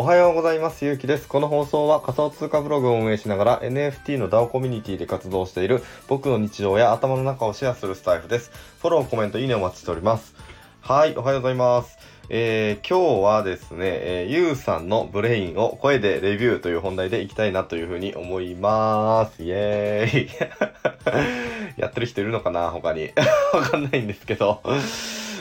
おはようございます。ゆうきです。この放送は仮想通貨ブログを運営しながら NFT の DAO コミュニティで活動している僕の日常や頭の中をシェアするスタイフです。フォロー、コメント、いいねお待ちしております。はい、おはようございます。えー、今日はですね、えー、ゆうさんのブレインを声でレビューという本題でいきたいなというふうに思います。イエーイ。やってる人いるのかな？他に。わかんないんですけど。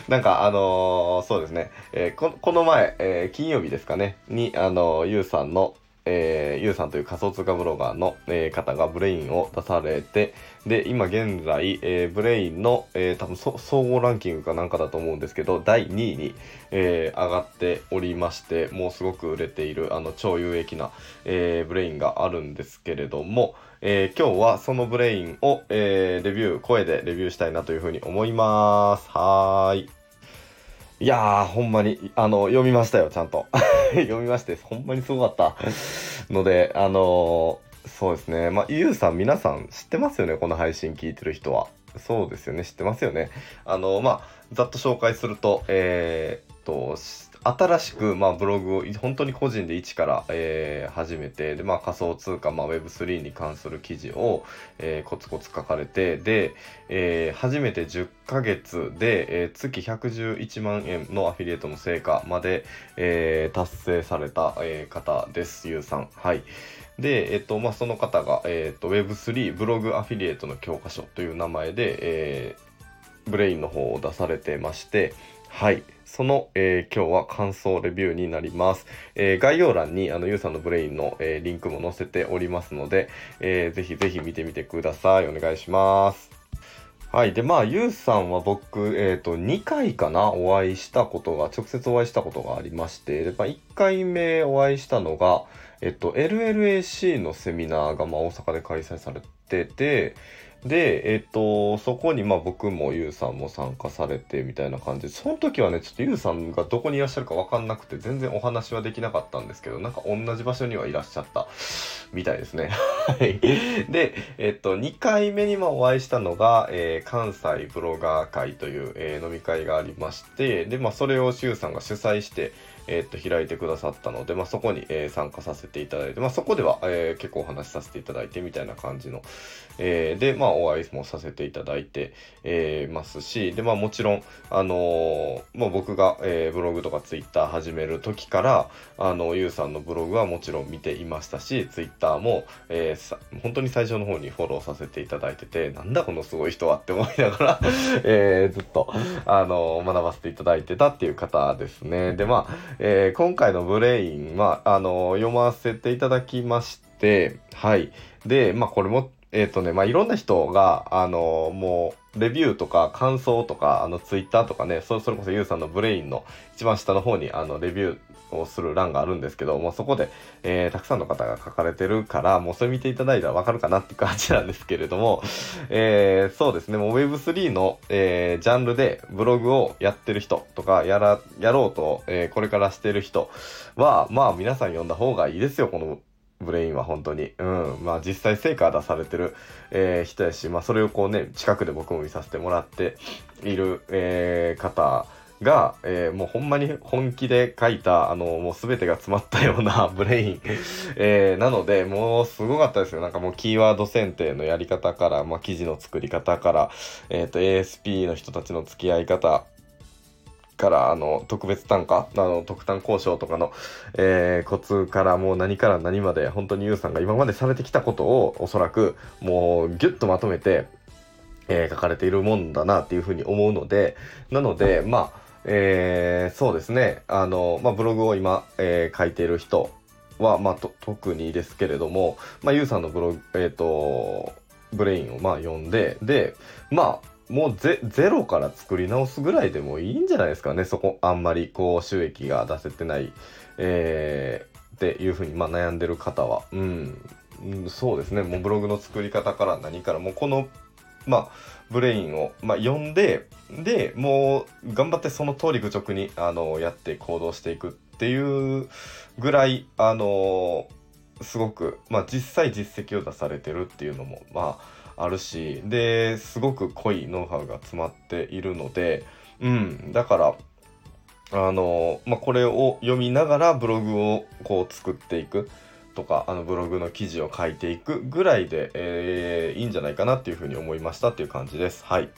なんかあのー、そうですね、えー、ここの前、えー、金曜日ですかね、に、あのゆうさんの、えー、ゆうさんという仮想通貨ブロガーの、えー、方が Brain を出されて、で、今現在、えー、ブレインの、えー、多分総合ランキングかなんかだと思うんですけど、第2位に、えー、上がっておりまして、もうすごく売れている、あの、超有益な、えー、 Brain があるんですけれども、えー、今日はその Brain を、えー、レビュー、声でレビューしたいなというふうに思います。はーい。いやー、ほんまに、あの、読みましたよ、ちゃんと。読みまして、ほんまにすごかったので、あのー、そうですね。まあ、ゆうさん、皆さん知ってますよね、この配信聞いてる人は。そうですよね、知ってますよね。あのー、まあ、ざっと紹介すると、えー、っと、新しく、まあ、ブログを本当に個人で一から、えー、始めてで、まあ、仮想通貨、まあ、Web3 に関する記事を、えー、コツコツ書かれてで、えー、初めて10ヶ月で、えー、月111万円のアフィリエイトの成果まで、えー、達成された、えー、方です、ゆうさん。はい。で、えっと、まあ、その方が、えっと、Web3 ブログアフィリエイトの教科書という名前で、えー、 Brain の方を出されてまして、はい。その、えー、今日は感想レビューになります。えー、概要欄にあのゆうさんの Brain の、えー、リンクも載せておりますので、えー、ぜひぜひ見てみてください。お願いします。はい。で、まあ、ゆうさんは僕、えっ、ー、と、2回かな、お会いしたことが、直接お会いしたことがありまして、でまあ、1回目お会いしたのが、えっと、LLAC のセミナーが、まあ、大阪で開催されてて、で、えっと、そこにまあ僕もゆうさんも参加されてみたいな感じで、その時はね、ちょっとゆうさんがどこにいらっしゃるかわかんなくて、全然お話はできなかったんですけど、なんか同じ場所にはいらっしゃったみたいですね。はい。で、えっと、2回目にもお会いしたのが、えー、関西ブロガー会という、え、飲み会がありまして、で、まあそれをしゅうさんが主催して、え、っと、開いてくださったので、まあ、そこに、えー、参加させていただいて、まあ、そこでは、え、結構お話しさせていただいてみたいな感じの、えで、まあ、お会いもさせていただいて、えますし、で、まあ、もちろん、あのまあ、僕が、えブログとかツイッター始める時から、あの、ゆうさんのブログはもちろん見ていましたし、ツイッターも、え本当に最初の方にフォローさせていただいてて、なんだこのすごい人はって思いながら えずっと、あの学ばせていただいてたっていう方ですね。で、まあ、えー、今回の Brain は、あの読ませていただきまして、はい。で、まあ、これも、えっ、ー、とね、まあ、いろんな人が、あのもう、レビューとか感想とか、あの、ツイッターとかね、それこそゆうさんの Brain の一番下の方に、あの、レビュー、をする欄があるんですけど、もうそこで、えー、たくさんの方が書かれてるから、もうそれ見ていただいたらわかるかなって感じなんですけれども、えー、そうですね、もう Web3 の、えー、ジャンルでブログをやってる人とか、やら、やろうと、えー、これからしてる人は、まあ皆さん読んだ方がいいですよ、このブレインは本当に。うん。まあ実際成果出されてる、えー、人やし、まあそれをこうね、近くで僕も見させてもらっている、えー、方、が、えー、もうほんまに本気で書いた、あの、もうすべてが詰まったような ブレイン、えー、なので、もうすごかったですよ。なんかもうキーワード選定のやり方から、まあ、記事の作り方から、えっ、ー、と、ASP の人たちの付き合い方、から、あの、特別単価、あの、特単交渉とかの、えー、コツからもう何から何まで、本当にユウさんが今までされてきたことを、おそらく、もう、ギュッとまとめて、えー、書かれているもんだなっていうふうに思うので、なので、まあ、えー、そうですね。あの、まあ、ブログを今、えー、書いている人は、まあ、特にですけれども、まあ、ゆうさんのブログ、えっ、と、ブレインをまあ読んで、で、まあ、もうゼゼロから作り直すぐらいでもいいんじゃないですかね。そこ、あんまりこう収益が出せてない、えー、っていうふうにまあ悩んでる方は。うん。そうですね。もうブログの作り方から何から、もうこのまあ、ブレインを、まあ、読んで、で、もう、頑張ってその通り愚直に、あの、やって行動していくっていうぐらい、あの、すごく、まあ、実際実績を出されてるっていうのも、まあ、あるしですごく濃いノウハウが詰まっているので、うん、だからあの、まあ、これを読みながらブログをこう作っていくとかあのブログの記事を書いていくぐらいで、えー、いいんじゃないかなっていうふうに思いましたっていう感じです。はい。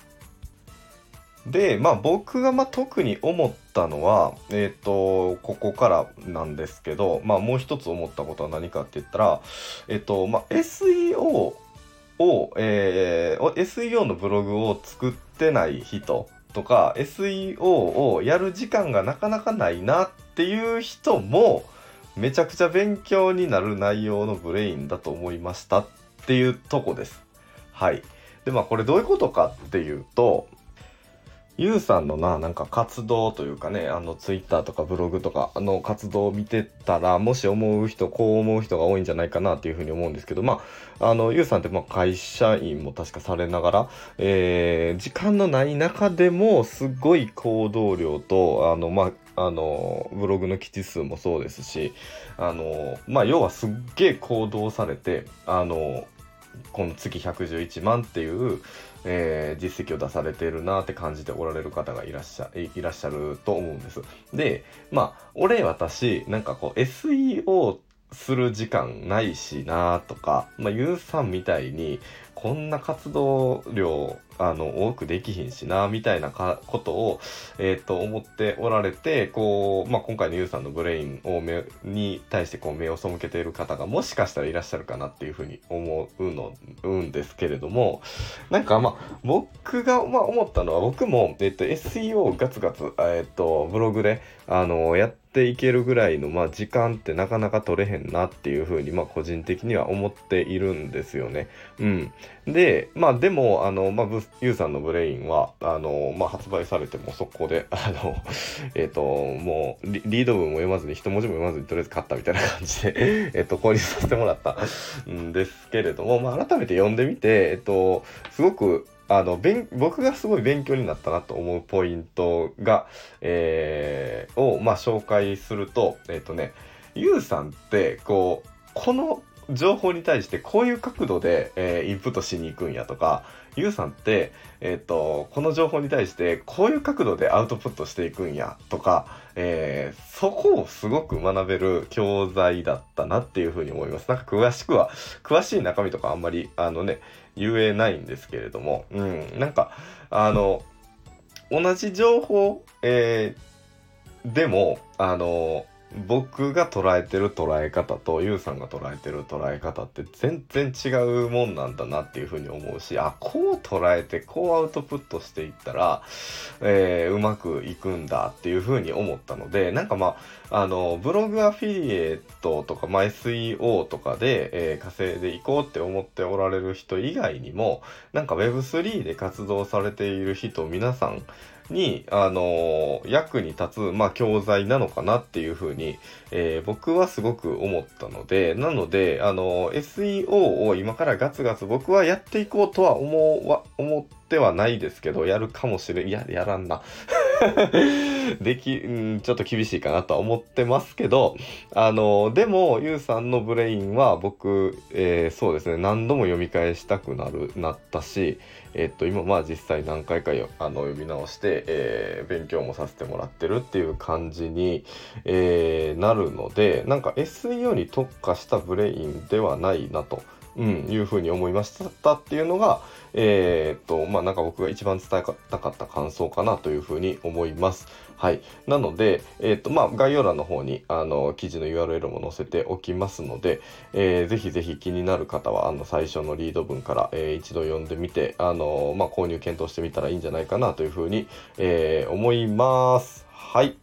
で、まあ僕がまあ特に思ったのは、えっ、ー、と、ここからなんですけど、まあもう一つ思ったことは何かって言ったら、えっ、ー、と、まあ SEO を、えー、SEO のブログを作ってない人とか SEO をやる時間がなかなかないなっていう人もめちゃくちゃ勉強になる内容のブレインだと思いましたっていうとこです。はい。でまあこれどういうことかっていうとゆうさんのな、なんか活動というかね、あの、ツイッターとかブログとか、の、活動を見てたら、もし思う人、こう思う人が多いんじゃないかなっていうふうに思うんですけど、まあ、あの、ゆうさんって、ま、会社員も確かされながら、えー、時間のない中でも、すごい行動量と、あの、まあ、あの、ブログの記事数もそうですし、あの、まあ、要はすっげえ行動されて、あの、この月111万っていう、えー、実績を出されてるなって感じておられる方がいらっしゃいらっしゃると思うんです。で、まあ、俺私、なんかこう SEO する時間ないしなとか、まあ、ゆうさんみたいにこんな活動量あの多くできひんしなみたいなことを、えー、と思っておられてこう、まあ、今回のゆうさんのブレインを目に対してこう目を背けている方がもしかしたらいらっしゃるかなっていうふうに思うのうんですけれどもなんかまあ僕がまあ思ったのは僕も、えー、と SEO ガツガツ、えー、とブログであのやっていけるぐらいの、まあ、時間ってなかなか取れへんなっていうふうに、まあ、個人的には思っているんですよね。うん。で、まあでも、あの、まあ、ユーさんのブレインは、あの、まあ、発売されても速攻で、あの、えっ、ー、と、もうリ、リード文も読まずに、一文字も読まずに、とりあえず買ったみたいな感じで えっと、購入させてもらったんですけれども、まあ、改めて読んでみて、えっと、すごく、あの、僕がすごい勉強になったなと思うポイントが、えー、を、まあ、紹介すると、えっとね、ゆうさんって、こう、この情報に対してこういう角度で、えー、インプットしに行くんやとか、ゆうさんって、えっ、ー、と、この情報に対してこういう角度でアウトプットしていくんやとか、えー、そこをすごく学べる教材だったなっていうふうに思います。なんか詳しくは、詳しい中身とかあんまり、あのね、言えないんですけれども、うん、なんか、あの、同じ情報、えー、でも、あの、僕が捉えてる捉え方とユウさんが捉えてる捉え方って全然違うもんなんだなっていうふうに思うしあこう捉えてこうアウトプットしていったら、えー、うまくいくんだっていうふうに思ったのでなんかまああのブログアフィリエイトとか、まあ、SEO とかで、えー、稼いでいこうって思っておられる人以外にもなんか Web3 で活動されている人皆さんに、あの役に立つ、まあ、教材なのかなっていうふうに、えー、僕はすごく思ったので、なので、あの SEO を今からガツガツ僕はやっていこうとは思うわ、思ってはないですけど、やるかもしれん。いや、やらんな。でき、ん、ちょっと厳しいかなとは思ってますけど、あの、でも、ゆうさんのブレインは僕、えー、そうですね、何度も読み返したくなる、なったし、えっと、今、まあ実際何回かよあの読み直して、えー、勉強もさせてもらってるっていう感じに、えー、なるので、なんか SEO に特化したブレインではないなと。うん、いうふうに思いましたっていうのが、えー、っと、まあ、なんか僕が一番伝えたかった感想かなというふうに思います。はい。なので、えー、っと、まあ、概要欄の方に、あの、記事の URL も載せておきますので、えー、ぜひぜひ気になる方は、あの、最初のリード文から、えー、一度読んでみて、あの、まあ、購入検討してみたらいいんじゃないかなというふうに、えー、思います。はい。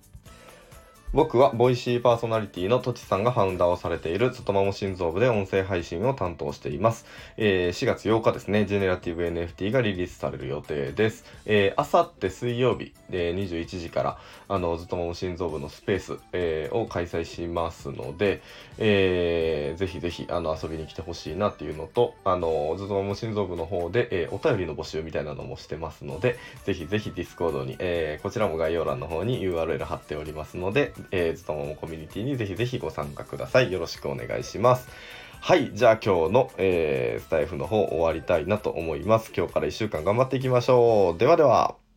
僕はボイシーパーソナリティのとちさんがファウンダーをされている外も心臓部で音声配信を担当しています。えー、4月8日ですね、ジェネラティブ NFT がリリースされる予定です。えー、あさって水曜日、えー、21時から、あの、ずっとも心臓部のスペース、えー、を開催しますので、えー、ぜひぜひ、あの、遊びに来てほしいなっていうのと、あの、ずっとも心臓部の方で、えー、お便りの募集みたいなのもしてますので、ぜひぜひ Discord に、えー、こちらも概要欄の方に URL 貼っておりますので、えー、ずとももコミュニティにぜひぜひご参加ください。よろしくお願いします。はい、じゃあ今日の、えースタイフの方終わりたいなと思います。今日から1週間頑張っていきましょう。ではでは。